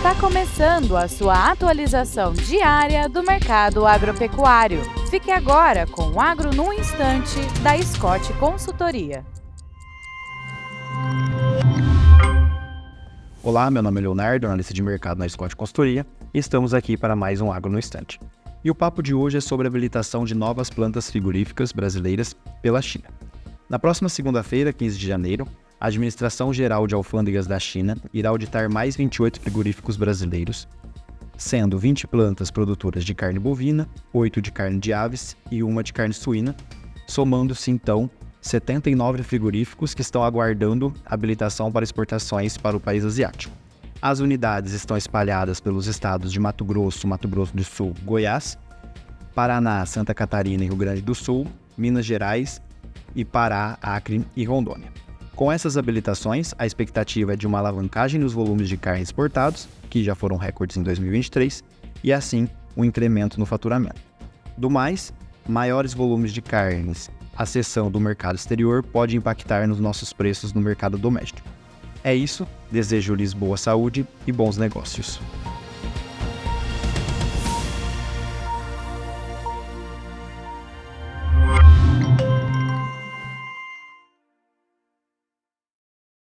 Está começando a sua atualização diária do mercado agropecuário. Fique agora com o Agro no Instante, da Scott Consultoria. Olá, meu nome é Leonardo, analista de mercado na Scott Consultoria, e estamos aqui para mais um Agro no Instante. E o papo de hoje é sobre a habilitação de novas plantas frigoríficas brasileiras pela China. Na próxima segunda-feira, 15 de janeiro, a Administração Geral de Alfândegas da China irá auditar mais 28 frigoríficos brasileiros, sendo 20 plantas produtoras de carne bovina, 8 de carne de aves e uma de carne suína, somando-se então 79 frigoríficos que estão aguardando habilitação para exportações para o país asiático. As unidades estão espalhadas pelos estados de Mato Grosso, Mato Grosso do Sul, Goiás, Paraná, Santa Catarina e Rio Grande do Sul, Minas Gerais e Pará, Acre e Rondônia. Com essas habilitações, a expectativa é de uma alavancagem nos volumes de carne exportados, que já foram recordes em 2023, e assim um incremento no faturamento. Do mais, maiores volumes de carnes, a cessão do mercado exterior pode impactar nos nossos preços no mercado doméstico. É isso, desejo-lhes boa saúde e bons negócios.